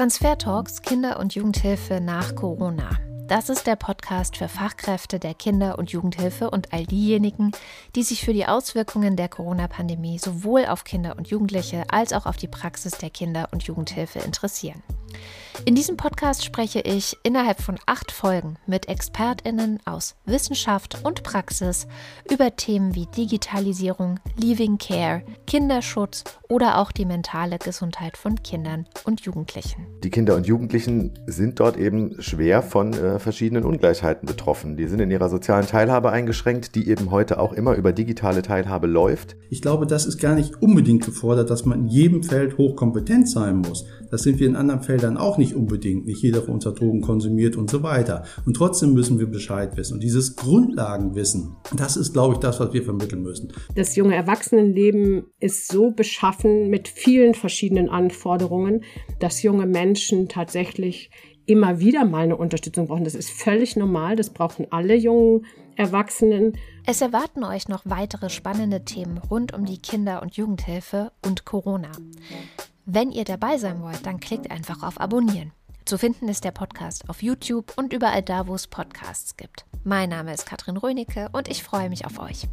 Transfer Talks Kinder- und Jugendhilfe nach Corona. Das ist der Podcast für Fachkräfte der Kinder- und Jugendhilfe und all diejenigen, die sich für die Auswirkungen der Corona-Pandemie sowohl auf Kinder und Jugendliche als auch auf die Praxis der Kinder- und Jugendhilfe interessieren. In diesem Podcast spreche ich innerhalb von acht Folgen mit ExpertInnen aus Wissenschaft und Praxis über Themen wie Digitalisierung, Leaving Care, Kinderschutz oder auch die mentale Gesundheit von Kindern und Jugendlichen. Die Kinder und Jugendlichen sind dort eben schwer von äh, verschiedenen Ungleichheiten betroffen. Die sind in ihrer sozialen Teilhabe eingeschränkt, die eben heute auch immer über digitale Teilhabe läuft. Ich glaube, das ist gar nicht unbedingt gefordert, dass man in jedem Feld hochkompetent sein muss. Das sind wir in anderen Feldern auch nicht unbedingt. Nicht jeder von uns hat Drogen konsumiert und so weiter. Und trotzdem müssen wir Bescheid wissen. Und dieses Grundlagenwissen, das ist, glaube ich, das, was wir vermitteln müssen. Das junge Erwachsenenleben ist so beschaffen mit vielen verschiedenen Anforderungen, dass junge Menschen tatsächlich immer wieder mal eine Unterstützung brauchen. Das ist völlig normal. Das brauchen alle jungen Erwachsenen. Es erwarten euch noch weitere spannende Themen rund um die Kinder- und Jugendhilfe und Corona. Wenn ihr dabei sein wollt, dann klickt einfach auf Abonnieren. Zu finden ist der Podcast auf YouTube und überall da, wo es Podcasts gibt. Mein Name ist Katrin Rönicke und ich freue mich auf euch.